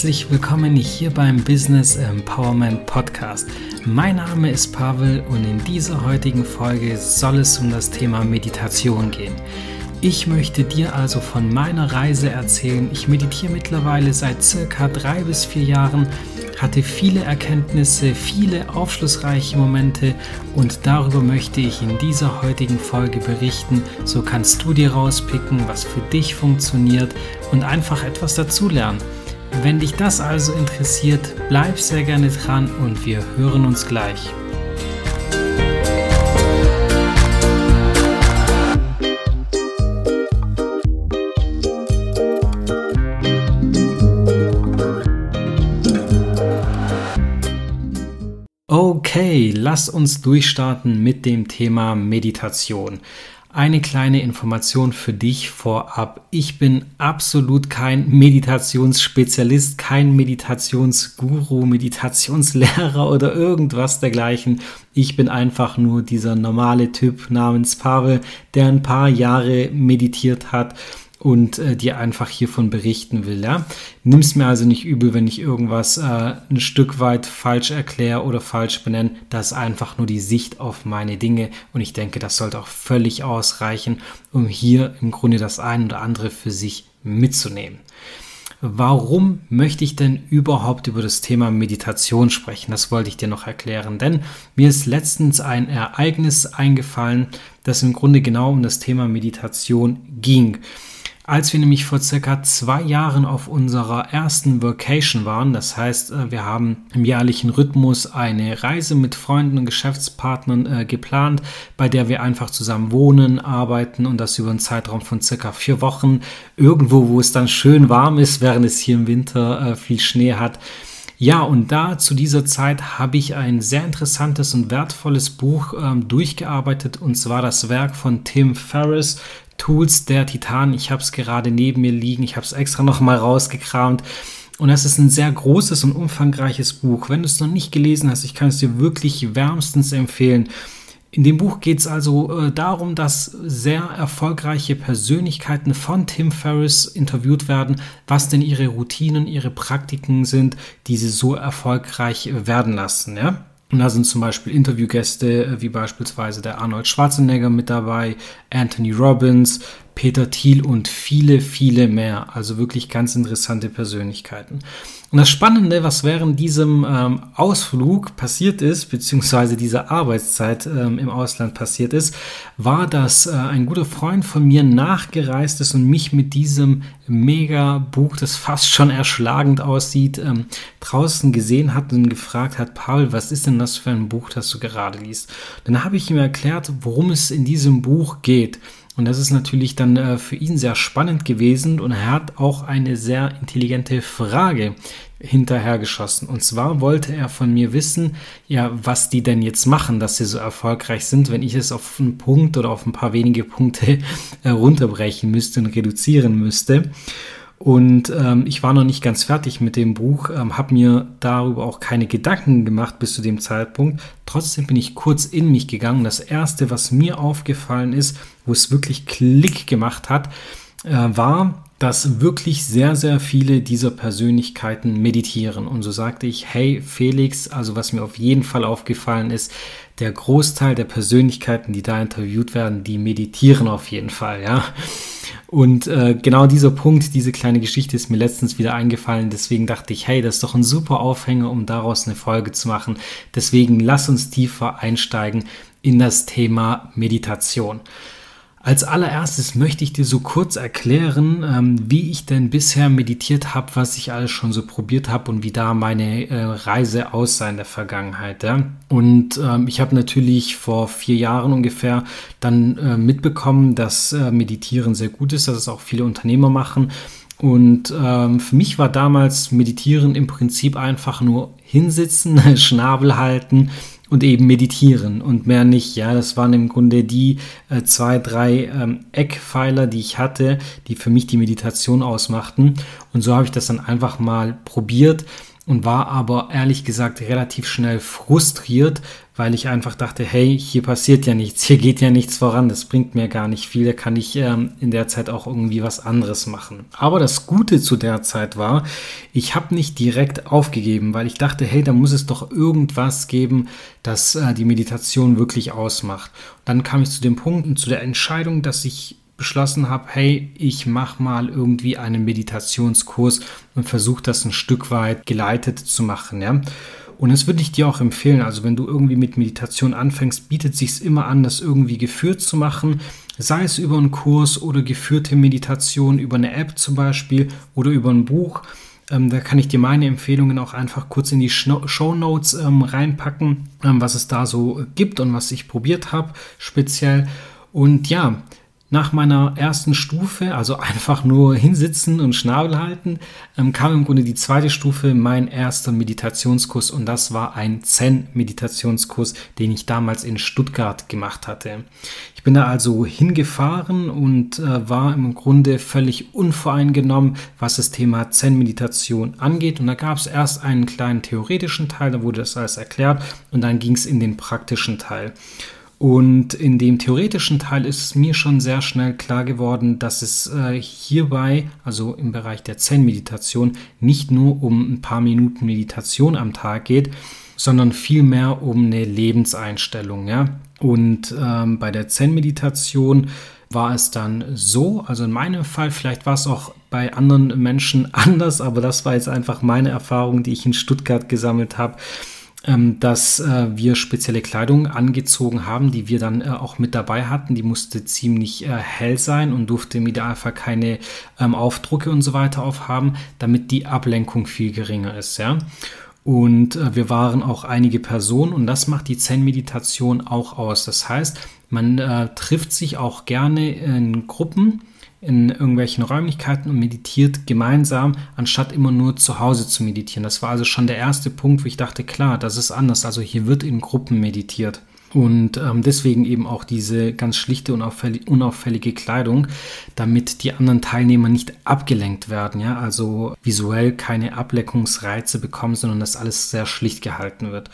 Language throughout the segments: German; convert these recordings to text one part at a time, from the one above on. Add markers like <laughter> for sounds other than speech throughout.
herzlich willkommen hier beim Business Empowerment Podcast. Mein Name ist Pavel und in dieser heutigen Folge soll es um das Thema Meditation gehen. Ich möchte dir also von meiner Reise erzählen. Ich meditiere mittlerweile seit circa drei bis vier Jahren, hatte viele Erkenntnisse, viele aufschlussreiche Momente und darüber möchte ich in dieser heutigen Folge berichten. So kannst du dir rauspicken, was für dich funktioniert und einfach etwas dazulernen. Wenn dich das also interessiert, bleib sehr gerne dran und wir hören uns gleich. Okay, lass uns durchstarten mit dem Thema Meditation. Eine kleine Information für dich vorab. Ich bin absolut kein Meditationsspezialist, kein Meditationsguru, Meditationslehrer oder irgendwas dergleichen. Ich bin einfach nur dieser normale Typ namens Pavel, der ein paar Jahre meditiert hat und äh, dir einfach hiervon berichten will. Ja? Nimm es mir also nicht übel, wenn ich irgendwas äh, ein Stück weit falsch erkläre oder falsch benenne. Das ist einfach nur die Sicht auf meine Dinge und ich denke, das sollte auch völlig ausreichen, um hier im Grunde das ein oder andere für sich mitzunehmen. Warum möchte ich denn überhaupt über das Thema Meditation sprechen? Das wollte ich dir noch erklären, denn mir ist letztens ein Ereignis eingefallen, das im Grunde genau um das Thema Meditation ging. Als wir nämlich vor circa zwei Jahren auf unserer ersten Vacation waren, das heißt, äh, wir haben im jährlichen Rhythmus eine Reise mit Freunden und Geschäftspartnern äh, geplant, bei der wir einfach zusammen wohnen, arbeiten und das über einen Zeitraum von circa vier Wochen, irgendwo, wo es dann schön warm ist, während es hier im Winter äh, viel Schnee hat. Ja, und da zu dieser Zeit habe ich ein sehr interessantes und wertvolles Buch ähm, durchgearbeitet, und zwar das Werk von Tim Ferriss, Tools der Titan. Ich habe es gerade neben mir liegen. Ich habe es extra noch mal rausgekramt. Und das ist ein sehr großes und umfangreiches Buch. Wenn du es noch nicht gelesen hast, ich kann es dir wirklich wärmstens empfehlen. In dem Buch geht es also äh, darum, dass sehr erfolgreiche Persönlichkeiten von Tim Ferriss interviewt werden, was denn ihre Routinen, ihre Praktiken sind, die sie so erfolgreich werden lassen. Ja? Und da sind zum Beispiel Interviewgäste äh, wie beispielsweise der Arnold Schwarzenegger mit dabei, Anthony Robbins, Peter Thiel und viele, viele mehr. Also wirklich ganz interessante Persönlichkeiten. Und das Spannende, was während diesem ähm, Ausflug passiert ist, beziehungsweise dieser Arbeitszeit ähm, im Ausland passiert ist, war, dass äh, ein guter Freund von mir nachgereist ist und mich mit diesem Mega-Buch, das fast schon erschlagend aussieht, ähm, draußen gesehen hat und gefragt hat, Paul, was ist denn das für ein Buch, das du gerade liest? Dann habe ich ihm erklärt, worum es in diesem Buch geht. Und das ist natürlich dann äh, für ihn sehr spannend gewesen und er hat auch eine sehr intelligente Frage hinterhergeschossen. Und zwar wollte er von mir wissen, ja, was die denn jetzt machen, dass sie so erfolgreich sind, wenn ich es auf einen Punkt oder auf ein paar wenige Punkte äh, runterbrechen müsste und reduzieren müsste. Und ähm, ich war noch nicht ganz fertig mit dem Buch, ähm, habe mir darüber auch keine Gedanken gemacht bis zu dem Zeitpunkt. Trotzdem bin ich kurz in mich gegangen. Das Erste, was mir aufgefallen ist, wo es wirklich Klick gemacht hat, äh, war, dass wirklich sehr, sehr viele dieser Persönlichkeiten meditieren. Und so sagte ich, hey Felix, also was mir auf jeden Fall aufgefallen ist, der Großteil der Persönlichkeiten, die da interviewt werden, die meditieren auf jeden Fall, ja. Und äh, genau dieser Punkt, diese kleine Geschichte ist mir letztens wieder eingefallen. Deswegen dachte ich, hey, das ist doch ein super Aufhänger, um daraus eine Folge zu machen. Deswegen lass uns tiefer einsteigen in das Thema Meditation. Als allererstes möchte ich dir so kurz erklären, ähm, wie ich denn bisher meditiert habe, was ich alles schon so probiert habe und wie da meine äh, Reise aussah in der Vergangenheit. Und ähm, ich habe natürlich vor vier Jahren ungefähr dann äh, mitbekommen, dass äh, Meditieren sehr gut ist, dass es auch viele Unternehmer machen. Und ähm, für mich war damals Meditieren im Prinzip einfach nur hinsitzen, <laughs> Schnabel halten und eben meditieren und mehr nicht. Ja, das waren im Grunde die äh, zwei, drei ähm, Eckpfeiler, die ich hatte, die für mich die Meditation ausmachten. Und so habe ich das dann einfach mal probiert. Und war aber ehrlich gesagt relativ schnell frustriert, weil ich einfach dachte, hey, hier passiert ja nichts, hier geht ja nichts voran, das bringt mir gar nicht viel, da kann ich ähm, in der Zeit auch irgendwie was anderes machen. Aber das Gute zu der Zeit war, ich habe nicht direkt aufgegeben, weil ich dachte, hey, da muss es doch irgendwas geben, das äh, die Meditation wirklich ausmacht. dann kam ich zu dem Punkt und zu der Entscheidung, dass ich beschlossen habe, hey, ich mache mal irgendwie einen Meditationskurs und versuche das ein Stück weit geleitet zu machen. Ja? Und das würde ich dir auch empfehlen. Also wenn du irgendwie mit Meditation anfängst, bietet sich immer an, das irgendwie geführt zu machen. Sei es über einen Kurs oder geführte Meditation über eine App zum Beispiel oder über ein Buch. Ähm, da kann ich dir meine Empfehlungen auch einfach kurz in die Show Notes ähm, reinpacken, ähm, was es da so gibt und was ich probiert habe speziell. Und ja, nach meiner ersten Stufe, also <laughs> einfach nur hinsitzen und Schnabel halten, ähm, kam im Grunde die zweite Stufe, mein erster Meditationskurs und das war ein Zen-Meditationskurs, den ich damals in Stuttgart gemacht hatte. Ich bin da also hingefahren und äh, war im Grunde völlig unvoreingenommen, was das Thema Zen-Meditation angeht. Und da gab es erst einen kleinen theoretischen Teil, da wurde das alles erklärt und dann ging es in den praktischen Teil. Und in dem theoretischen Teil ist mir schon sehr schnell klar geworden, dass es äh, hierbei, also im Bereich der Zen-Meditation, nicht nur um ein paar Minuten Meditation am Tag geht, sondern vielmehr um eine Lebenseinstellung. Ja? Und ähm, bei der Zen-Meditation war es dann so, also in meinem Fall, vielleicht war es auch bei anderen Menschen <laughs> anders, aber das war jetzt einfach meine Erfahrung, die ich in Stuttgart gesammelt habe dass äh, wir spezielle Kleidung angezogen haben, die wir dann äh, auch mit dabei hatten. Die musste ziemlich äh, hell sein und durfte im Idealfall keine ähm, Aufdrucke und so weiter aufhaben, damit die Ablenkung viel geringer ist. Ja? Und wir waren auch einige Personen und das macht die Zen-Meditation auch aus. Das heißt, man trifft sich auch gerne in Gruppen in irgendwelchen Räumlichkeiten und meditiert gemeinsam, anstatt immer nur zu Hause zu meditieren. Das war also schon der erste Punkt, wo ich dachte, klar, das ist anders. Also hier wird in Gruppen meditiert. Und ähm, deswegen eben auch diese ganz schlichte und unauffällig, unauffällige Kleidung, damit die anderen Teilnehmer nicht abgelenkt werden, ja, also visuell keine Ableckungsreize bekommen, sondern dass alles sehr schlicht gehalten wird.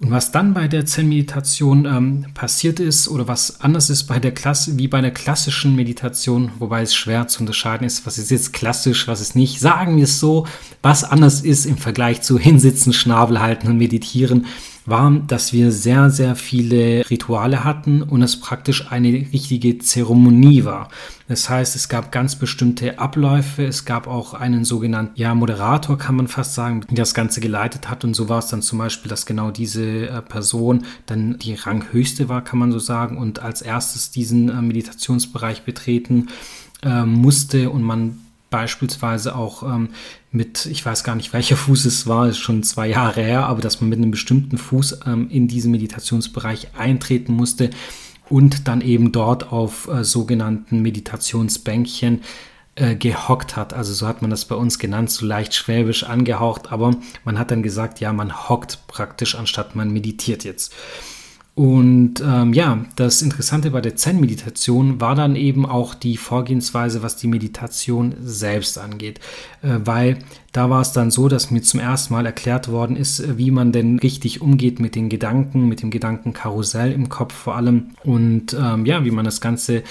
Und was dann bei der Zen-Meditation ähm, passiert ist oder was anders ist bei der Klasse, wie bei der klassischen Meditation, wobei es schwer zu unterscheiden ist, was ist jetzt klassisch, was ist nicht, sagen wir es so, was anders ist im Vergleich zu Hinsitzen, Schnabel halten und meditieren, war, dass wir sehr, sehr viele Rituale hatten und es praktisch eine richtige Zeremonie war. Das heißt, es gab ganz bestimmte Abläufe, es gab auch einen sogenannten ja, Moderator, kann man fast sagen, der das Ganze geleitet hat. Und so war es dann zum Beispiel, dass genau diese äh, Person dann die Ranghöchste war, kann man so sagen, und als erstes diesen äh, Meditationsbereich betreten äh, musste und man beispielsweise auch ähm, mit, ich weiß gar nicht, welcher Fuß es war, ist schon zwei Jahre her, aber dass man mit einem bestimmten Fuß ähm, in diesen Meditationsbereich eintreten musste und dann eben dort auf äh, sogenannten Meditationsbänkchen äh, gehockt hat. Also so hat man das bei uns genannt, so leicht schwäbisch angehaucht, aber man hat dann gesagt, ja, man hockt praktisch, anstatt man meditiert jetzt. Und ähm, ja, das Interessante bei der Zen-Meditation war dann eben auch die Vorgehensweise, was die Meditation selbst angeht. Äh, weil da war es dann so, dass mir zum ersten Mal erklärt worden ist, äh, wie man denn richtig umgeht mit den Gedanken, mit dem Gedankenkarussell im Kopf vor allem. Und ähm, ja, wie man das Ganze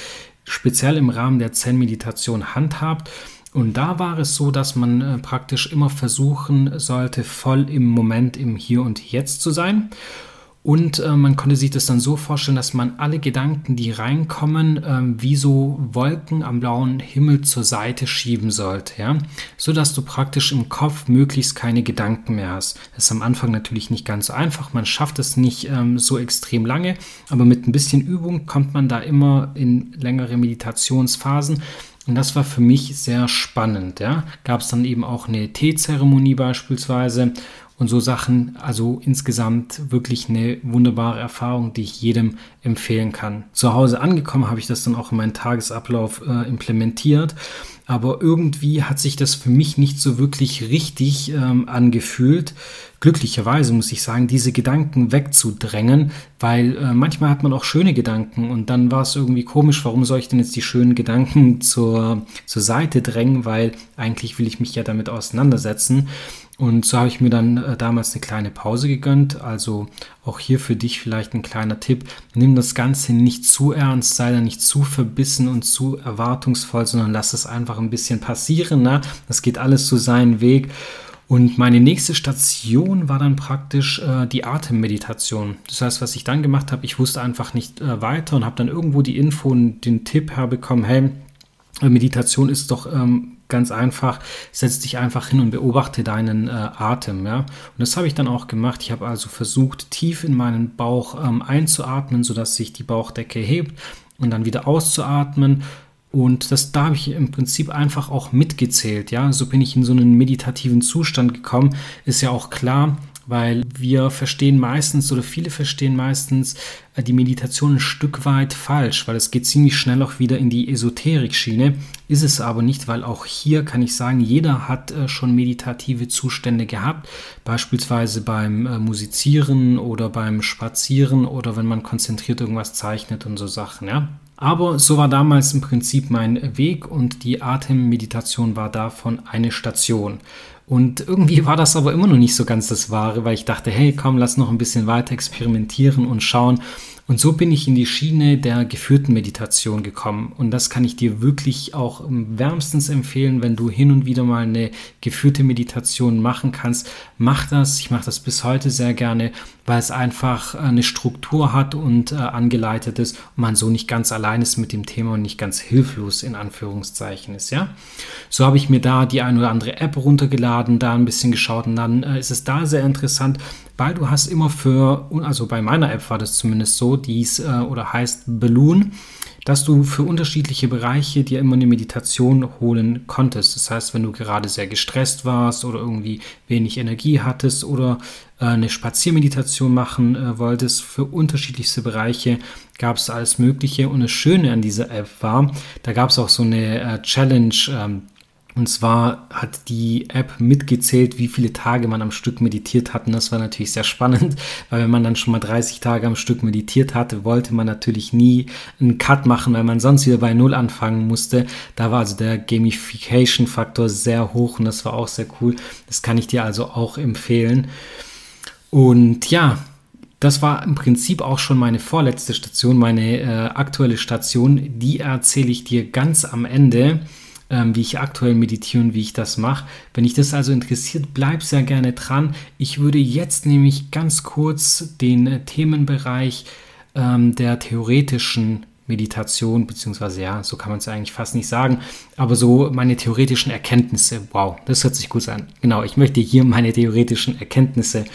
speziell im Rahmen der Zen-Meditation handhabt. Und da war es so, dass man äh, praktisch immer versuchen sollte, voll im Moment, im Hier und Jetzt zu sein. Und äh, man konnte sich das dann so vorstellen, dass man alle Gedanken, die reinkommen, äh, wie so Wolken am blauen Himmel zur Seite schieben sollte, ja, so dass du praktisch im Kopf möglichst keine Gedanken mehr hast. Das ist am Anfang natürlich nicht ganz so einfach. Man schafft es nicht ähm, so extrem lange, aber mit ein bisschen Übung kommt man da immer in längere Meditationsphasen. Und das war für mich sehr spannend. Ja. Gab es dann eben auch eine Teezeremonie beispielsweise und so Sachen. Also insgesamt wirklich eine wunderbare Erfahrung, die ich jedem empfehlen kann. Zu Hause angekommen habe ich das dann auch in meinen Tagesablauf äh, implementiert. Aber irgendwie hat sich das für mich nicht so wirklich richtig ähm, angefühlt. Glücklicherweise muss ich sagen, diese Gedanken wegzudrängen, weil äh, manchmal hat man auch schöne Gedanken und dann war es irgendwie komisch, warum soll ich denn jetzt die schönen Gedanken <laughs> zur, zur Seite drängen, weil eigentlich will ich mich ja damit auseinandersetzen. Und so habe ich mir dann äh, damals eine kleine Pause gegönnt. Also auch hier für dich vielleicht ein kleiner Tipp. Nimm das Ganze nicht zu ernst, sei da nicht zu verbissen und zu erwartungsvoll, sondern lass es einfach ein bisschen passieren. Ne? Das geht alles so seinen Weg. Und meine nächste Station war dann praktisch äh, die Atemmeditation. Das heißt, was ich dann gemacht habe, ich wusste einfach nicht äh, weiter und habe dann irgendwo die Info und den Tipp herbekommen, hey, Meditation ist doch ähm, ganz einfach, setz dich einfach hin und beobachte deinen äh, Atem. Ja? Und das habe ich dann auch gemacht. Ich habe also versucht, tief in meinen Bauch ähm, einzuatmen, sodass sich die Bauchdecke hebt und dann wieder auszuatmen. Und das, da habe ich im Prinzip einfach auch mitgezählt. Ja, so bin ich in so einen meditativen Zustand gekommen. Ist ja auch klar, weil wir verstehen meistens oder viele verstehen meistens äh, die Meditation ein Stück weit falsch, weil es geht ziemlich schnell auch wieder in die Esoterik-Schiene. Ist es aber nicht, weil auch hier kann ich sagen, jeder hat äh, schon meditative Zustände gehabt, beispielsweise beim äh, Musizieren oder beim Spazieren oder wenn man konzentriert irgendwas zeichnet und so Sachen, ja. Aber so war damals im Prinzip mein Weg und die Atemmeditation war davon eine Station. Und irgendwie war das aber immer noch nicht so ganz das Wahre, weil ich dachte, hey, komm, lass noch ein bisschen weiter experimentieren und schauen, und so bin ich in die Schiene der geführten Meditation gekommen. Und das kann ich dir wirklich auch wärmstens empfehlen, wenn du hin und wieder mal eine geführte Meditation machen kannst. Mach das. Ich mache das bis heute sehr gerne, weil es einfach eine Struktur hat und äh, angeleitet ist und man so nicht ganz allein ist mit dem Thema und nicht ganz hilflos in Anführungszeichen ist, ja. So habe ich mir da die ein oder andere App runtergeladen, da ein bisschen geschaut und dann äh, ist es da sehr interessant, weil du hast immer für, also bei meiner App war das zumindest so, dies äh, oder heißt Balloon, dass du für unterschiedliche Bereiche dir immer eine Meditation holen konntest. Das heißt, wenn du gerade sehr gestresst warst oder irgendwie wenig Energie hattest oder äh, eine Spaziermeditation machen äh, wolltest, für unterschiedlichste Bereiche gab es alles Mögliche. Und das Schöne an dieser App war, da gab es auch so eine äh, Challenge. Ähm, und zwar hat die App mitgezählt, wie viele Tage man am Stück meditiert hat. Und das war natürlich sehr spannend, <laughs> weil wenn man dann schon mal 30 Tage am Stück meditiert hatte, wollte man natürlich nie einen Cut machen, weil man sonst wieder bei Null anfangen musste. Da war also der Gamification-Faktor sehr hoch und das war auch sehr cool. Das kann ich dir also auch empfehlen. Und ja, das war im Prinzip auch schon meine vorletzte Station, meine äh, aktuelle Station. Die erzähle ich dir ganz am Ende ähm, wie ich aktuell meditiere und wie ich das mache. Wenn dich das also interessiert, bleib sehr gerne dran. Ich würde jetzt nämlich ganz kurz den äh, Themenbereich ähm, der theoretischen Meditation, beziehungsweise ja, so kann man es eigentlich fast nicht sagen, aber so meine theoretischen Erkenntnisse, wow, das hört sich gut an. Genau, ich möchte hier meine theoretischen Erkenntnisse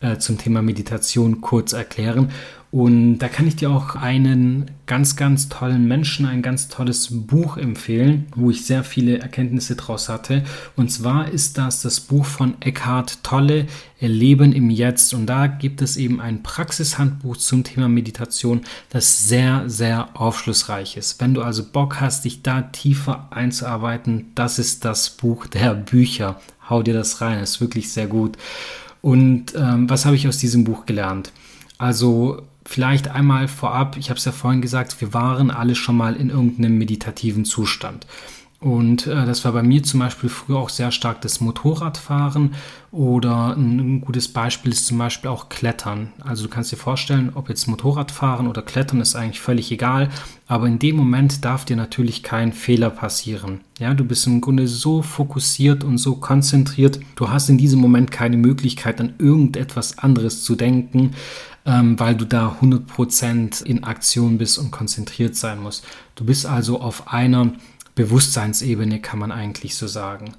äh, zum Thema Meditation kurz erklären. Und da kann ich dir auch einen ganz, ganz tollen Menschen, ein ganz tolles Buch empfehlen, wo ich sehr viele Erkenntnisse draus hatte. Und zwar ist das das Buch von Eckhart Tolle, Leben im Jetzt. Und da gibt es eben ein Praxishandbuch zum Thema Meditation, das sehr, sehr aufschlussreich ist. Wenn du also Bock hast, dich da tiefer einzuarbeiten, das ist das Buch der Bücher. Hau dir das rein, ist wirklich sehr gut. Und ähm, was habe ich aus diesem Buch gelernt? Also Vielleicht einmal vorab, ich habe es ja vorhin gesagt, wir waren alle schon mal in irgendeinem meditativen Zustand. Und äh, das war bei mir zum Beispiel früher auch sehr stark das Motorradfahren oder ein, gutes Beispiel ist zum Beispiel auch Klettern. Also du kannst dir vorstellen, ob jetzt Motorradfahren oder Klettern ist eigentlich völlig egal, aber in dem Moment darf dir natürlich kein Fehler passieren. Ja, du bist im Grunde so fokussiert und so konzentriert, du hast in diesem Moment keine Möglichkeit an irgendetwas anderes zu denken ähm, weil du da 100% in Aktion bist und konzentriert sein musst. Du bist also auf einer Bewusstseinsebene, kann man eigentlich so sagen.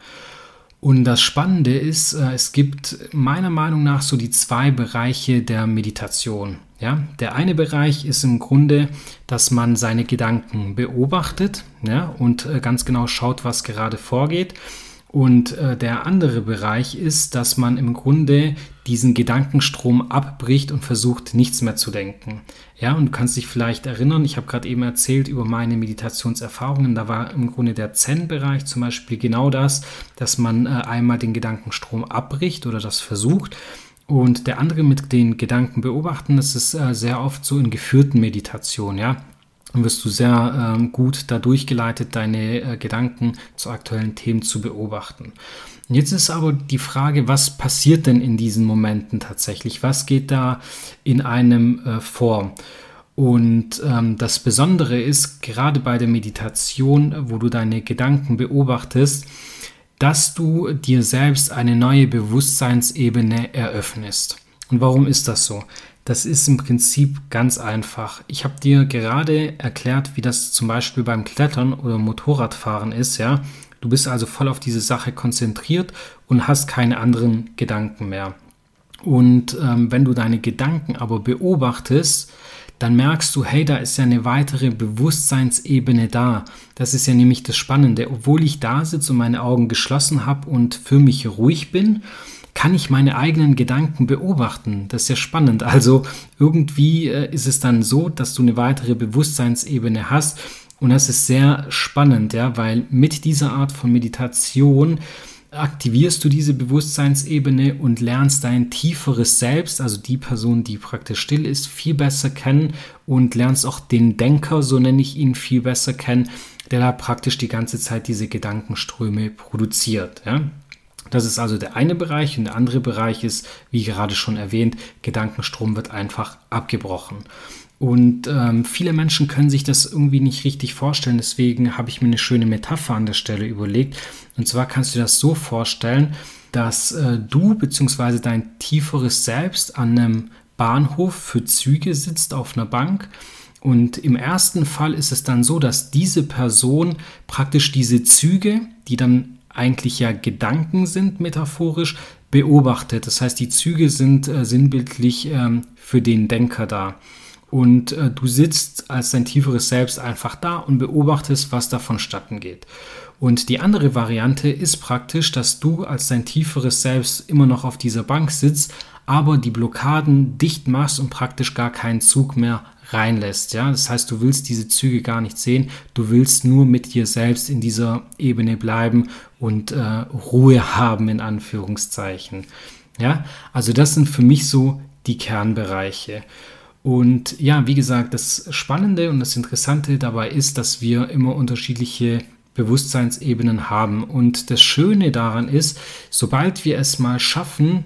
Und das Spannende ist, äh, es gibt meiner Meinung nach so die zwei Bereiche der Meditation. Ja, der eine Bereich ist im Grunde, dass man seine Gedanken beobachtet ja, und äh, ganz genau schaut, was gerade vorgeht. Und äh, der andere Bereich ist, dass man im Grunde diesen Gedankenstrom abbricht und versucht, nichts mehr zu denken. Ja, und du kannst dich vielleicht erinnern, ich habe gerade eben erzählt über meine Meditationserfahrungen. Da war im Grunde der Zen-Bereich zum Beispiel genau das, dass man äh, einmal den Gedankenstrom abbricht oder das versucht. Und der andere mit den Gedanken beobachten, das ist äh, sehr oft so in geführten Meditationen, ja wirst du sehr ähm, gut dadurch geleitet, deine äh, Gedanken zu aktuellen Themen zu beobachten. Und jetzt ist aber die Frage, was passiert denn in diesen Momenten tatsächlich? Was geht da in einem äh, vor? Und ähm, das Besondere ist, gerade bei der Meditation, wo du deine Gedanken beobachtest, dass du dir selbst eine neue Bewusstseinsebene eröffnest. Und warum ist das so? Das ist im Prinzip ganz einfach. Ich habe dir gerade erklärt, wie das zum Beispiel beim Klettern oder Motorradfahren ist, ja. Du bist also voll auf diese Sache konzentriert und hast keine anderen Gedanken mehr. Und ähm, wenn du deine Gedanken aber beobachtest, dann merkst du, hey, da ist ja eine weitere Bewusstseinsebene da. Das ist ja nämlich das Spannende. Obwohl ich da sitze und meine Augen geschlossen habe und für mich ruhig bin, kann ich meine eigenen Gedanken beobachten. Das ist ja spannend. Also irgendwie äh, ist es dann so, dass du eine weitere Bewusstseinsebene hast. Und das ist sehr spannend, ja, weil mit dieser Art von Meditation aktivierst du diese Bewusstseinsebene und lernst dein tieferes Selbst, also die Person, die praktisch still ist, viel besser kennen und lernst auch den Denker, so nenne ich ihn, viel besser kennen, der da praktisch die ganze Zeit diese Gedankenströme produziert. Ja? Das ist also der eine Bereich und der andere Bereich ist, wie gerade schon erwähnt, Gedankenstrom wird einfach abgebrochen. Und ähm, viele Menschen können sich das irgendwie nicht richtig vorstellen. Deswegen habe ich mir eine schöne Metapher an der Stelle überlegt. Und zwar kannst du das so vorstellen, dass äh, du bzw. dein tieferes Selbst an einem Bahnhof für Züge sitzt auf einer Bank. Und im ersten Fall ist es dann so, dass diese Person praktisch diese Züge, die dann eigentlich ja Gedanken sind, metaphorisch, beobachtet. Das heißt, die Züge sind äh, sinnbildlich ähm, für den Denker da. Und äh, du sitzt als dein tieferes Selbst einfach da und beobachtest, was da vonstatten geht. Und die andere Variante ist praktisch, dass du als dein tieferes Selbst immer noch auf dieser Bank sitzt, aber die Blockaden dicht machst und praktisch gar keinen Zug mehr reinlässt. Ja? Das heißt, du willst diese Züge gar nicht sehen, du willst nur mit dir selbst in dieser Ebene bleiben und äh, Ruhe haben, in Anführungszeichen. Ja? Also das sind für mich so die Kernbereiche. Und ja, wie gesagt, das Spannende und das Interessante dabei ist, dass wir immer unterschiedliche Bewusstseinsebenen haben. Und das Schöne daran ist, sobald wir es mal schaffen,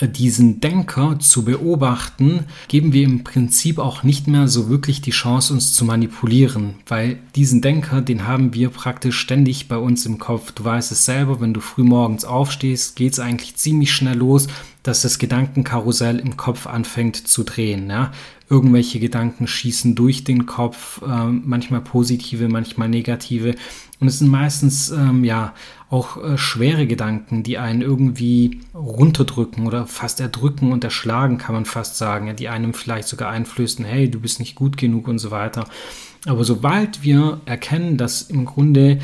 diesen Denker zu beobachten, geben wir im Prinzip auch nicht mehr so wirklich die Chance, uns zu manipulieren, weil diesen Denker, den haben wir praktisch ständig bei uns im Kopf. Du weißt es selber, wenn du früh morgens aufstehst, geht es eigentlich ziemlich schnell los, dass das Gedankenkarussell im Kopf anfängt zu drehen. Ja? Irgendwelche Gedanken schießen durch den Kopf, äh, manchmal positive, manchmal negative. Und es sind meistens ähm, ja auch äh, schwere Gedanken, die einen irgendwie runterdrücken oder fast erdrücken und erschlagen, kann man fast sagen, ja, die einem vielleicht sogar einflößen, hey, du bist nicht gut genug und so weiter. Aber sobald wir erkennen, dass im Grunde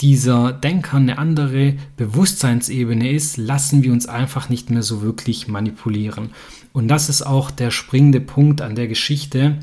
dieser Denker eine andere Bewusstseinsebene ist, lassen wir uns einfach nicht mehr so wirklich manipulieren. Und das ist auch der springende Punkt an der Geschichte,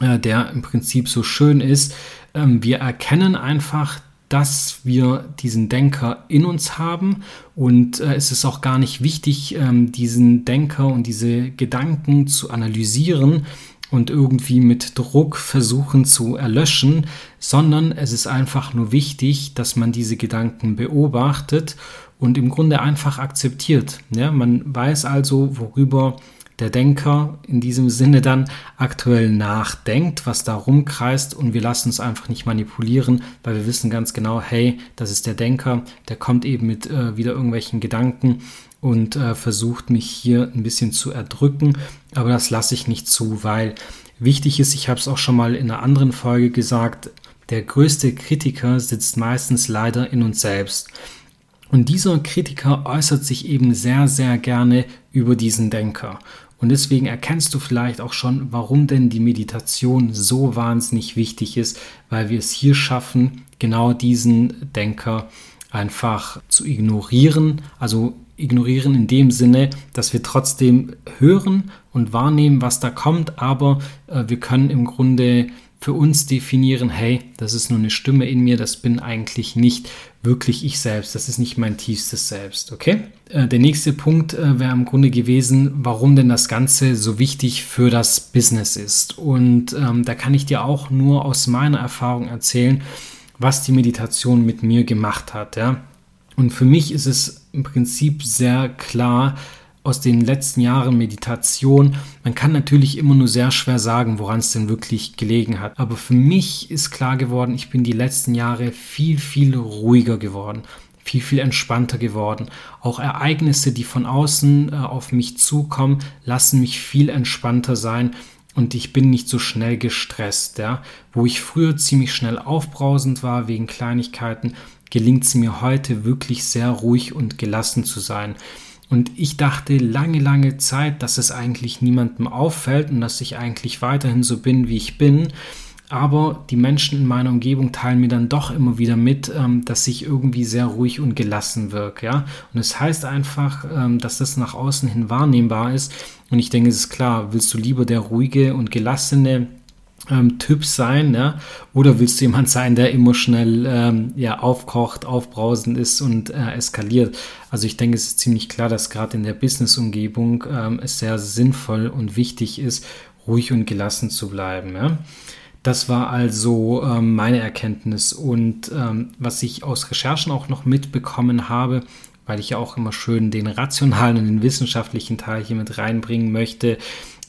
äh, der im Prinzip so schön ist. Ähm, wir erkennen einfach dass wir diesen Denker in uns haben und äh, es ist auch gar nicht wichtig, ähm, diesen Denker und diese Gedanken zu analysieren und irgendwie mit Druck versuchen zu erlöschen, sondern es ist einfach nur wichtig, dass man diese Gedanken beobachtet und im Grunde einfach akzeptiert. Ja, man weiß also, worüber der Denker in diesem Sinne dann aktuell nachdenkt, was da rumkreist und wir lassen uns einfach nicht manipulieren, weil wir wissen ganz genau, hey, das ist der Denker, der kommt eben mit äh, wieder irgendwelchen Gedanken und äh, versucht mich hier ein bisschen zu erdrücken, aber das lasse ich nicht zu, weil wichtig ist, ich habe es auch schon mal in einer anderen Folge gesagt, der größte Kritiker sitzt meistens leider in uns selbst. Und dieser Kritiker äußert sich eben sehr, sehr gerne über diesen Denker. Und deswegen erkennst du vielleicht auch schon, warum denn die Meditation so wahnsinnig wichtig ist, weil wir es hier schaffen, genau diesen Denker einfach zu ignorieren. Also ignorieren in dem Sinne, dass wir trotzdem hören und wahrnehmen, was da kommt, aber äh, wir können im Grunde für uns definieren, hey, das ist nur eine Stimme in mir, das bin eigentlich nicht wirklich ich selbst, das ist nicht mein tiefstes Selbst, okay? Äh, der nächste Punkt äh, wäre im Grunde gewesen, warum denn das Ganze so wichtig für das Business ist. Und ähm, da kann ich dir auch nur aus meiner Erfahrung erzählen, was die Meditation mit mir gemacht hat, ja? Und für mich ist es im Prinzip sehr klar, aus den letzten Jahren Meditation. Man kann natürlich immer nur sehr schwer sagen, woran es denn wirklich gelegen hat. Aber für mich ist klar geworden, ich bin die letzten Jahre viel, viel ruhiger geworden viel, viel entspannter geworden. Auch Ereignisse, die von außen äh, auf mich zukommen, lassen mich viel entspannter sein und ich bin nicht so schnell gestresst. Ja? Wo ich früher ziemlich schnell aufbrausend war wegen Kleinigkeiten, gelingt es mir heute wirklich sehr ruhig und gelassen zu sein. Und ich dachte lange, lange Zeit, dass es eigentlich niemandem auffällt und dass ich eigentlich weiterhin so bin, wie ich bin. Aber die Menschen in meiner Umgebung teilen mir dann doch immer wieder mit, ähm, dass ich irgendwie sehr ruhig und gelassen wirke. Ja? Und es das heißt einfach, ähm, dass das nach außen hin wahrnehmbar ist. Und ich denke, es ist klar, willst du lieber der ruhige und gelassene ähm, Typ sein, ja? Oder willst du jemand sein, der schnell ähm, ja, aufkocht, aufbrausend ist und äh, eskaliert? Also ich denke, es ist ziemlich klar, dass gerade in der Business-Umgebung ähm, es sehr sinnvoll und wichtig ist, ruhig und gelassen zu bleiben. Ja? Das war also ähm, meine Erkenntnis. Und ähm, was ich aus Recherchen auch noch mitbekommen habe, weil ich ja auch immer schön den rationalen und den wissenschaftlichen Teil hier mit reinbringen möchte,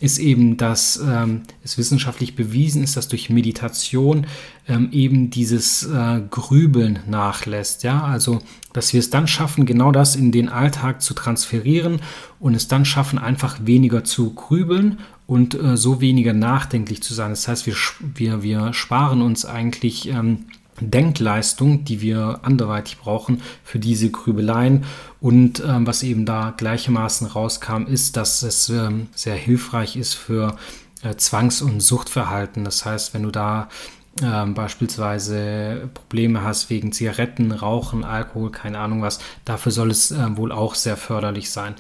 ist eben, dass ähm, es wissenschaftlich bewiesen ist, dass durch Meditation ähm, eben dieses äh, Grübeln nachlässt. Ja, also, dass wir es dann schaffen, genau das in den Alltag zu transferieren und es dann schaffen, einfach weniger zu grübeln und äh, so weniger nachdenklich zu sein. Das heißt, wir, wir, wir sparen uns eigentlich ähm, Denkleistung, die wir anderweitig brauchen für diese Grübeleien. Und ähm, was eben da gleichermaßen rauskam, ist, dass es ähm, sehr hilfreich ist für äh, Zwangs- und Suchtverhalten. Das heißt, wenn du da ähm, beispielsweise Probleme hast wegen Zigaretten, Rauchen, Alkohol, keine Ahnung was, dafür soll es äh, wohl auch sehr förderlich sein.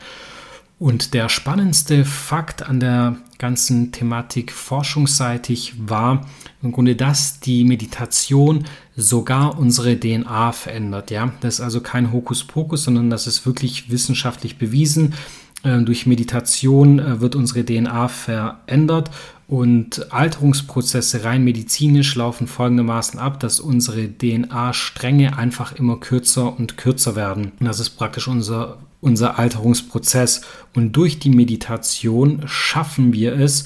Und der spannendste Fakt an der ganzen Thematik forschungsseitig war im Grunde, dass die Meditation sogar unsere DNA verändert. Ja, das ist also kein Hokuspokus, sondern das ist wirklich wissenschaftlich bewiesen. Äh, durch Meditation äh, wird unsere DNA verändert und Alterungsprozesse rein medizinisch laufen folgendermaßen ab, dass unsere DNA-Stränge einfach immer kürzer und kürzer werden. Das ist praktisch unser unser Alterungsprozess. Und durch die Meditation schaffen wir es,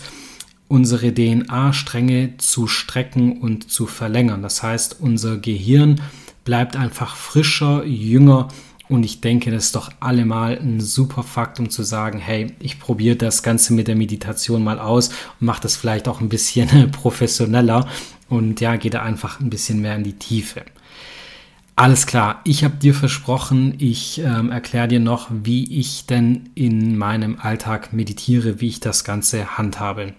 unsere DNA-Stränge zu strecken und zu verlängern. Das heißt, unser Gehirn bleibt einfach frischer, jünger und ich denke, das ist doch allemal ein super Fakt, um zu sagen, hey, ich probiere das Ganze mit der Meditation mal aus und mache das vielleicht auch ein bisschen <laughs> professioneller und ja, gehe da einfach ein bisschen mehr in die Tiefe. Alles klar, ich habe dir versprochen, ich ähm, erkläre dir noch, wie ich denn in meinem Alltag meditiere, wie ich das Ganze handhabe.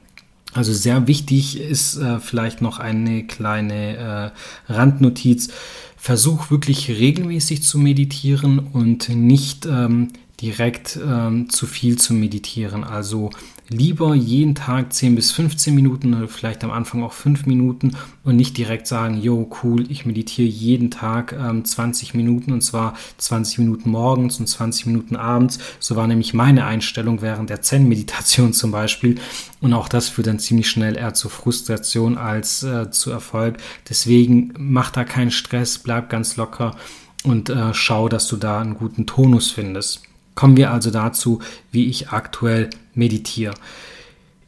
Also sehr wichtig ist äh, vielleicht noch eine kleine äh, Randnotiz. Versuch wirklich regelmäßig zu meditieren und nicht ähm, direkt ähm, zu viel zu meditieren. Also lieber jeden Tag 10 bis 15 Minuten oder vielleicht am Anfang auch 5 Minuten und nicht direkt sagen, yo, cool, ich meditiere jeden Tag ähm, 20 Minuten und zwar 20 Minuten morgens und 20 Minuten abends. So war nämlich meine Einstellung während der Zen-Meditation zum Beispiel. Und auch das führt dann ziemlich schnell eher zu Frustration als äh, zu Erfolg. Deswegen mach da keinen Stress, bleib ganz locker und äh, schau, dass du da einen guten Tonus findest. Kommen wir also dazu, wie ich aktuell meditiere.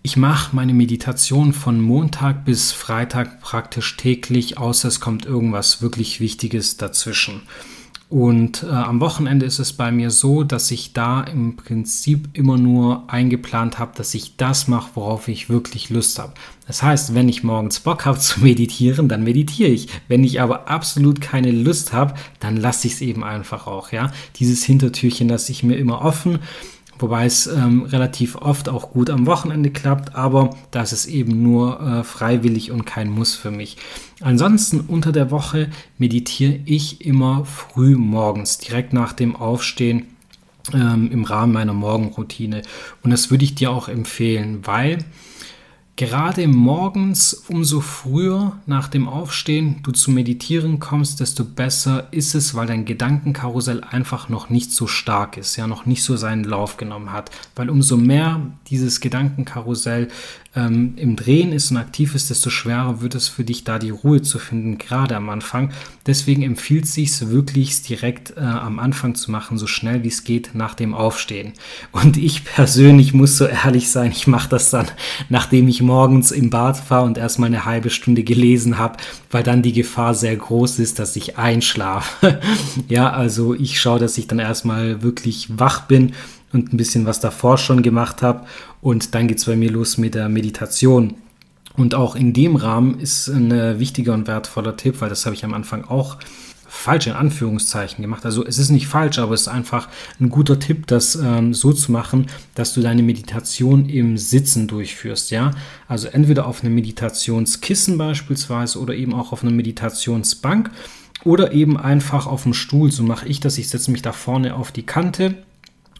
Ich mache meine Meditation von Montag bis Freitag praktisch täglich, außer es kommt irgendwas wirklich Wichtiges dazwischen. Und äh, am Wochenende ist es bei mir so, dass ich da im Prinzip immer nur eingeplant habe, dass ich das mache, worauf ich wirklich Lust habe. Das heißt, wenn ich morgens Bock habe <laughs> zu meditieren, dann meditiere ich. Wenn ich aber absolut keine Lust habe, dann lasse ich es eben einfach auch. Ja, dieses Hintertürchen lasse ich mir immer offen wobei es ähm, relativ oft auch gut am Wochenende klappt, aber das ist eben nur äh, freiwillig und kein Muss für mich. Ansonsten unter der Woche meditiere ich immer früh morgens, direkt nach dem Aufstehen ähm, im Rahmen meiner Morgenroutine. Und das würde ich dir auch empfehlen, weil Gerade morgens, umso früher nach dem Aufstehen du zu meditieren kommst, desto besser ist es, weil dein Gedankenkarussell einfach noch nicht so stark ist, ja, noch nicht so seinen Lauf genommen hat. Weil umso mehr dieses Gedankenkarussell ähm, im Drehen ist und aktiv ist, desto schwerer wird es für dich, da die Ruhe zu finden, gerade am Anfang. Deswegen empfiehlt es sich wirklich direkt äh, am Anfang zu machen, so schnell wie es geht nach dem Aufstehen. Und ich persönlich muss so ehrlich sein, ich mache das dann, nachdem ich morgens im Bad war und erstmal eine halbe Stunde gelesen habe, weil dann die Gefahr sehr groß ist, dass ich einschlafe. <laughs> ja, also ich schaue, dass ich dann erstmal wirklich wach bin und ein bisschen was davor schon gemacht habe. Und dann geht es bei mir los mit der Meditation. Und auch in dem Rahmen ist ein wichtiger und wertvoller Tipp, weil das habe ich am Anfang auch falsch in Anführungszeichen gemacht. Also es ist nicht falsch, aber es ist einfach ein guter Tipp, das ähm, so zu machen, dass du deine Meditation im Sitzen durchführst. Ja, also entweder auf einem Meditationskissen beispielsweise oder eben auch auf einer Meditationsbank oder eben einfach auf dem Stuhl. So mache ich das. Ich setze mich da vorne auf die Kante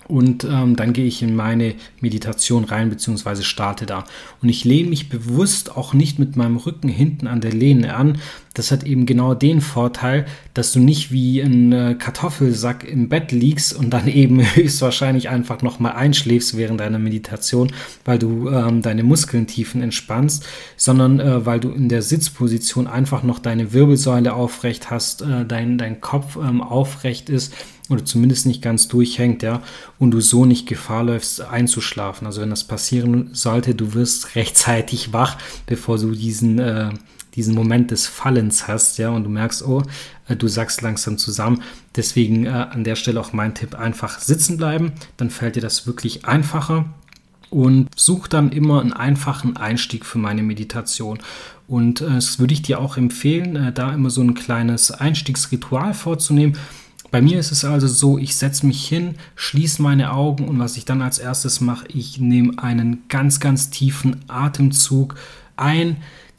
und ähm, dann gehe ich in meine Meditation rein, beziehungsweise starte da. Und ich lehne mich bewusst auch nicht mit meinem Rücken hinten an der Lehne an. Das hat eben genau den Vorteil, dass du nicht wie ein äh, Kartoffelsack im Bett liegst und dann <laughs> eben höchstwahrscheinlich einfach nochmal einschläfst während deiner Meditation, weil du ähm, deine Muskeln tiefen entspannst, sondern äh, weil du in der Sitzposition einfach noch deine Wirbelsäule aufrecht hast, äh, dein, dein Kopf ähm, aufrecht ist oder zumindest nicht ganz durchhängt, ja, und du so nicht Gefahr läufst, einzuschlafen. Also wenn das passieren sollte, du wirst rechtzeitig wach, bevor du diesen, äh, diesen Moment des Fallens hast, ja, und du merkst, oh, äh, du sagst langsam zusammen. Deswegen äh, an der Stelle auch mein Tipp, einfach sitzen bleiben, dann fällt dir das wirklich einfacher und such dann immer einen einfachen Einstieg für meine Meditation. Und äh, das würde ich dir auch empfehlen, äh, da immer so ein kleines Einstiegsritual vorzunehmen bei mir ist es also so, ich setze mich hin, schließe meine Augen und was ich dann als erstes mache, ich nehme einen ganz, ganz tiefen Atemzug ein,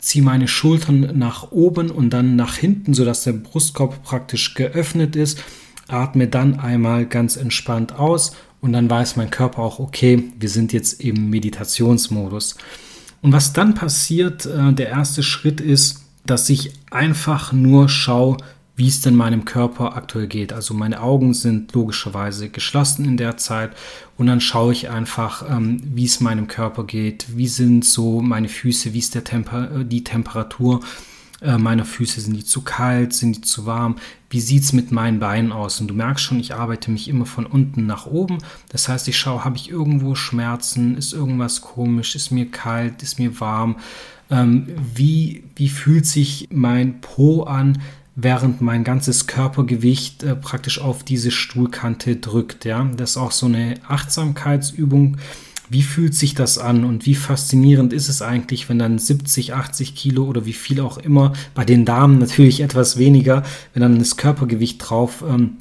ziehe meine Schultern nach oben und dann nach hinten, sodass der Brustkorb praktisch geöffnet ist, atme dann einmal ganz entspannt aus und dann weiß mein Körper auch, okay, wir sind jetzt im Meditationsmodus. Und was dann passiert, äh, der erste Schritt ist, dass ich einfach nur schaue, wie es denn meinem Körper aktuell geht. Also meine Augen sind logischerweise geschlossen in der Zeit und dann schaue ich einfach, ähm, wie es meinem Körper geht, wie sind so meine Füße, wie ist der Temper die Temperatur äh, meiner Füße, sind die zu kalt, sind die zu warm, wie sieht es mit meinen Beinen aus? Und du merkst schon, ich arbeite mich immer von unten nach oben. Das heißt, ich schaue, habe ich irgendwo Schmerzen, ist irgendwas komisch, ist mir kalt, ist mir warm. Ähm, wie, wie fühlt sich mein Po an? Während mein ganzes Körpergewicht äh, praktisch auf diese Stuhlkante drückt. Ja, das ist auch so eine Achtsamkeitsübung. Wie fühlt sich das an und wie faszinierend ist es eigentlich, wenn dann 70, 80 Kilo oder wie viel auch immer, bei den Damen natürlich etwas weniger, wenn dann das Körpergewicht drauf ähm,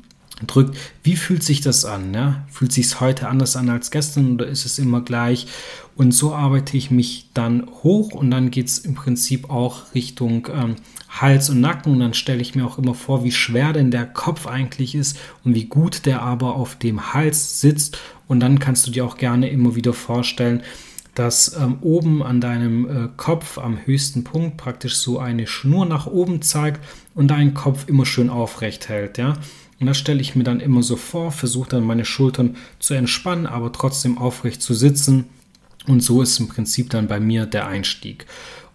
drückt. Wie fühlt sich das an? Ja? Fühlt sich es heute anders an als gestern oder ist es immer gleich? Und so arbeite ich mich dann hoch und dann geht es im Prinzip auch Richtung ähm, Hals und Nacken. Und dann stelle ich mir auch immer vor, wie schwer denn der Kopf eigentlich ist und wie gut der aber auf dem Hals sitzt. Und dann kannst du dir auch gerne immer wieder vorstellen, dass ähm, oben an deinem äh, Kopf am höchsten Punkt praktisch so eine Schnur nach oben zeigt und deinen Kopf immer schön aufrecht hält. Ja? Und das stelle ich mir dann immer so vor, versuche dann meine Schultern zu entspannen, aber trotzdem aufrecht zu sitzen. Und so ist im Prinzip dann bei mir der Einstieg.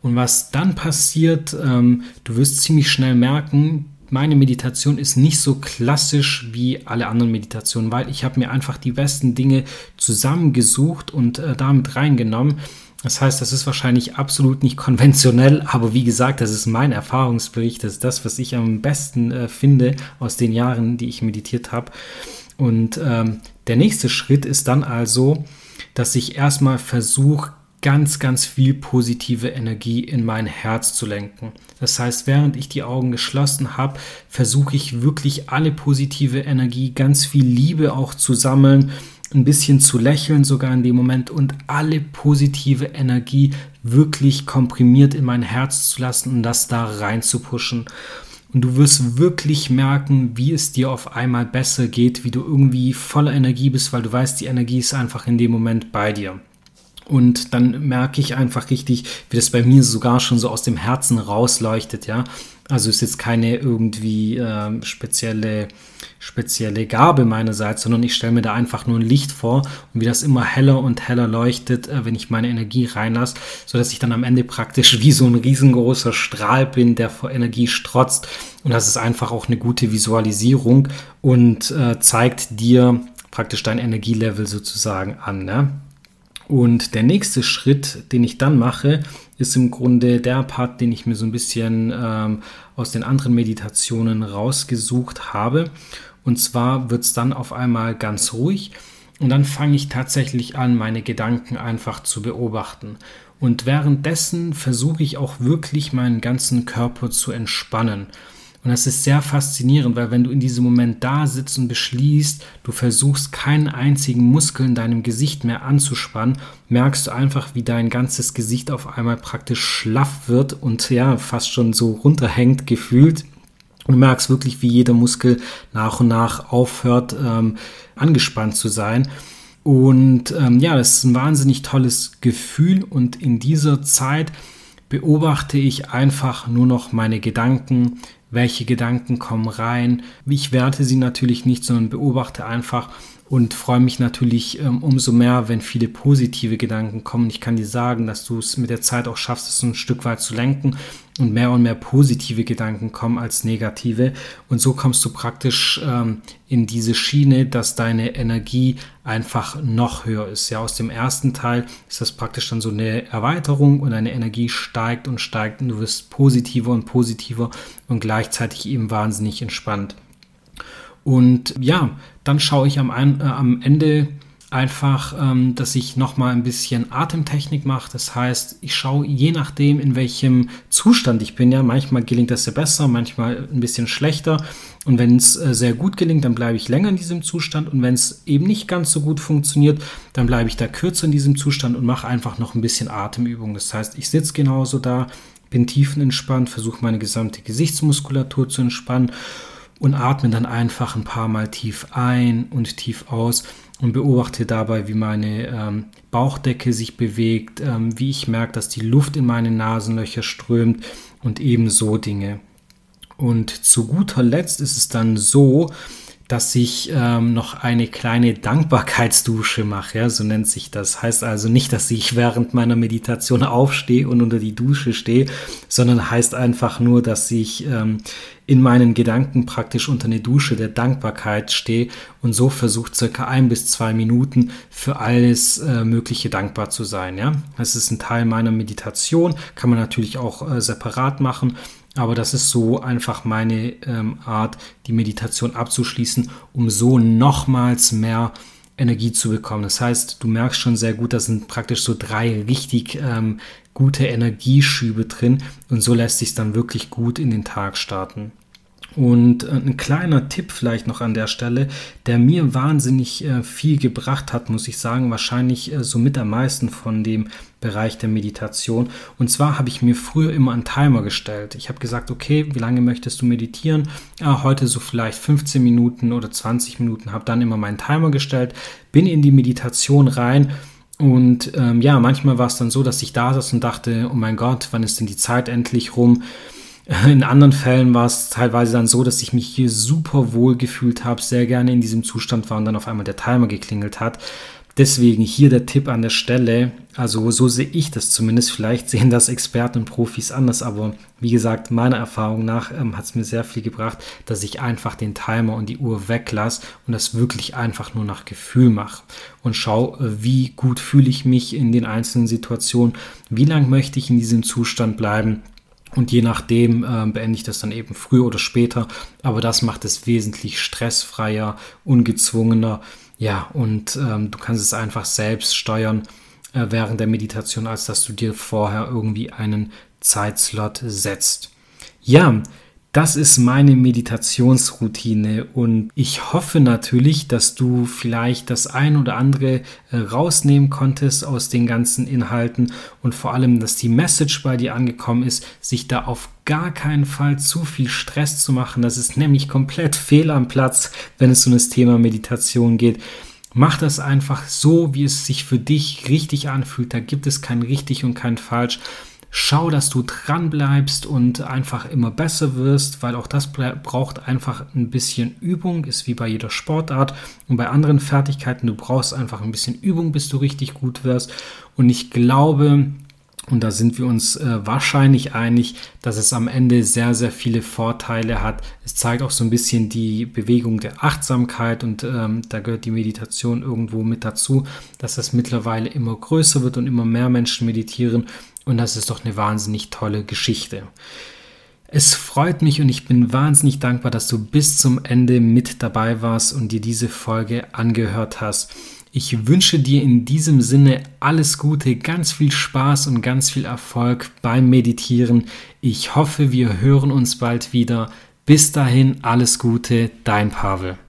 Und was dann passiert, ähm, du wirst ziemlich schnell merken, meine Meditation ist nicht so klassisch wie alle anderen Meditationen, weil ich habe mir einfach die besten Dinge zusammengesucht und äh, damit reingenommen. Das heißt, das ist wahrscheinlich absolut nicht konventionell, aber wie gesagt, das ist mein Erfahrungsbericht, das ist das, was ich am besten äh, finde aus den Jahren, die ich meditiert habe. Und ähm, der nächste Schritt ist dann also, dass ich erstmal versuche, ganz, ganz viel positive Energie in mein Herz zu lenken. Das heißt, während ich die Augen geschlossen habe, versuche ich wirklich alle positive Energie, ganz viel Liebe auch zu sammeln ein bisschen zu lächeln sogar in dem Moment und alle positive Energie wirklich komprimiert in mein Herz zu lassen und das da rein zu pushen. Und du wirst wirklich merken, wie es dir auf einmal besser geht, wie du irgendwie voller Energie bist, weil du weißt, die Energie ist einfach in dem Moment bei dir. Und dann merke ich einfach richtig, wie das bei mir sogar schon so aus dem Herzen rausleuchtet, ja. Also ist jetzt keine irgendwie äh, spezielle, spezielle Gabe meinerseits, sondern ich stelle mir da einfach nur ein Licht vor und wie das immer heller und heller leuchtet, äh, wenn ich meine Energie reinlasse, sodass ich dann am Ende praktisch wie so ein riesengroßer Strahl bin, der vor Energie strotzt. Und das ist einfach auch eine gute Visualisierung und äh, zeigt dir praktisch dein Energielevel sozusagen an. Ne? Und der nächste Schritt, den ich dann mache, ist im Grunde der Part, den ich mir so ein bisschen ähm, aus den anderen Meditationen rausgesucht habe. Und zwar wird es dann auf einmal ganz ruhig und dann fange ich tatsächlich an, meine Gedanken einfach zu beobachten. Und währenddessen versuche ich auch wirklich meinen ganzen Körper zu entspannen. Und das ist sehr faszinierend, weil wenn du in diesem Moment da sitzt und beschließt, du versuchst keinen einzigen Muskel in deinem Gesicht mehr anzuspannen, merkst du einfach, wie dein ganzes Gesicht auf einmal praktisch schlaff wird und ja, fast schon so runterhängt gefühlt. Du merkst wirklich, wie jeder Muskel nach und nach aufhört, ähm, angespannt zu sein. Und ähm, ja, das ist ein wahnsinnig tolles Gefühl. Und in dieser Zeit beobachte ich einfach nur noch meine Gedanken, welche Gedanken kommen rein. Ich werte sie natürlich nicht, sondern beobachte einfach und freue mich natürlich ähm, umso mehr, wenn viele positive Gedanken kommen. Ich kann dir sagen, dass du es mit der Zeit auch schaffst, es ein Stück weit zu lenken und mehr und mehr positive Gedanken kommen als negative. Und so kommst du praktisch ähm, in diese Schiene, dass deine Energie einfach noch höher ist. Ja, aus dem ersten Teil ist das praktisch dann so eine Erweiterung und deine Energie steigt und steigt und du wirst positiver und positiver und gleichzeitig eben wahnsinnig entspannt. Und ja, dann schaue ich am, äh, am Ende einfach, ähm, dass ich nochmal ein bisschen Atemtechnik mache. Das heißt, ich schaue je nachdem, in welchem Zustand ich bin. Ja, manchmal gelingt das sehr besser, manchmal ein bisschen schlechter. Und wenn es äh, sehr gut gelingt, dann bleibe ich länger in diesem Zustand. Und wenn es eben nicht ganz so gut funktioniert, dann bleibe ich da kürzer in diesem Zustand und mache einfach noch ein bisschen Atemübung. Das heißt, ich sitze genauso da, bin tiefenentspannt, versuche meine gesamte Gesichtsmuskulatur zu entspannen und atme dann einfach ein paar Mal tief ein und tief aus und beobachte dabei, wie meine ähm, Bauchdecke sich bewegt, ähm, wie ich merke, dass die Luft in meine Nasenlöcher strömt und ebenso Dinge. Und zu guter Letzt ist es dann so, dass ich ähm, noch eine kleine Dankbarkeitsdusche mache, ja, so nennt sich das. Heißt also nicht, dass ich während meiner Meditation aufstehe und unter die Dusche stehe, sondern heißt einfach nur, dass ich ähm, in meinen Gedanken praktisch unter eine Dusche der Dankbarkeit stehe und so versucht circa ein bis zwei Minuten für alles äh, Mögliche dankbar zu sein. Ja, das ist ein Teil meiner Meditation, kann man natürlich auch äh, separat machen. Aber das ist so einfach meine ähm, Art, die Meditation abzuschließen, um so nochmals mehr Energie zu bekommen. Das heißt, du merkst schon sehr gut, da sind praktisch so drei richtig ähm, gute Energieschübe drin und so lässt sich dann wirklich gut in den Tag starten. Und äh, ein kleiner Tipp vielleicht noch an der Stelle, der mir wahnsinnig äh, viel gebracht hat, muss ich sagen, wahrscheinlich äh, somit am meisten von dem Bereich der Meditation. Und zwar habe ich mir früher immer einen Timer gestellt. Ich habe gesagt, okay, wie lange möchtest du meditieren? Ja, heute so vielleicht 15 Minuten oder 20 Minuten, habe dann immer meinen Timer gestellt, bin in die Meditation rein. Und ähm, ja, manchmal war es dann so, dass ich da saß und dachte, oh mein Gott, wann ist denn die Zeit endlich rum? In anderen Fällen war es teilweise dann so, dass ich mich hier super wohl gefühlt habe, sehr gerne in diesem Zustand war und dann auf einmal der Timer geklingelt hat. Deswegen hier der Tipp an der Stelle, also so sehe ich das zumindest, vielleicht sehen das Experten und Profis anders, aber wie gesagt, meiner Erfahrung nach ähm, hat es mir sehr viel gebracht, dass ich einfach den Timer und die Uhr weglasse und das wirklich einfach nur nach Gefühl mache und schaue, äh, wie gut fühle ich mich in den einzelnen Situationen, wie lange möchte ich in diesem Zustand bleiben und je nachdem äh, beende ich das dann eben früher oder später. Aber das macht es wesentlich stressfreier, ungezwungener. Ja, und ähm, du kannst es einfach selbst steuern äh, während der Meditation, als dass du dir vorher irgendwie einen Zeitslot setzt. Ja, das ist meine Meditationsroutine und ich hoffe natürlich, dass du vielleicht das ein oder andere äh, rausnehmen konntest aus den ganzen Inhalten und vor allem, dass die Message bei dir angekommen ist, sich da auf gar keinen Fall zu viel Stress zu machen. Das ist nämlich komplett <laughs> fehl am Platz, wenn es um das Thema Meditation geht. Mach das einfach so, wie es sich für dich richtig anfühlt. Da gibt es kein richtig und kein falsch. Schau, dass du dran bleibst und einfach immer besser wirst, weil auch das braucht einfach ein bisschen Übung, ist wie bei jeder Sportart und bei anderen Fertigkeiten. Du brauchst einfach ein bisschen Übung, bis du richtig gut wirst. Und ich glaube, und da sind wir uns äh, wahrscheinlich einig, dass es am Ende sehr, sehr viele Vorteile hat. Es zeigt auch so ein bisschen die Bewegung der Achtsamkeit und ähm, da gehört die Meditation irgendwo mit dazu, dass das mittlerweile immer größer wird und immer mehr Menschen meditieren. Und das ist doch eine wahnsinnig tolle Geschichte. Es freut mich und ich bin wahnsinnig dankbar, dass du bis zum Ende mit dabei warst und dir diese Folge angehört hast. Ich wünsche dir in diesem Sinne alles Gute, ganz viel Spaß und ganz viel Erfolg beim Meditieren. Ich hoffe, wir hören uns bald wieder. Bis dahin alles Gute, dein Pavel.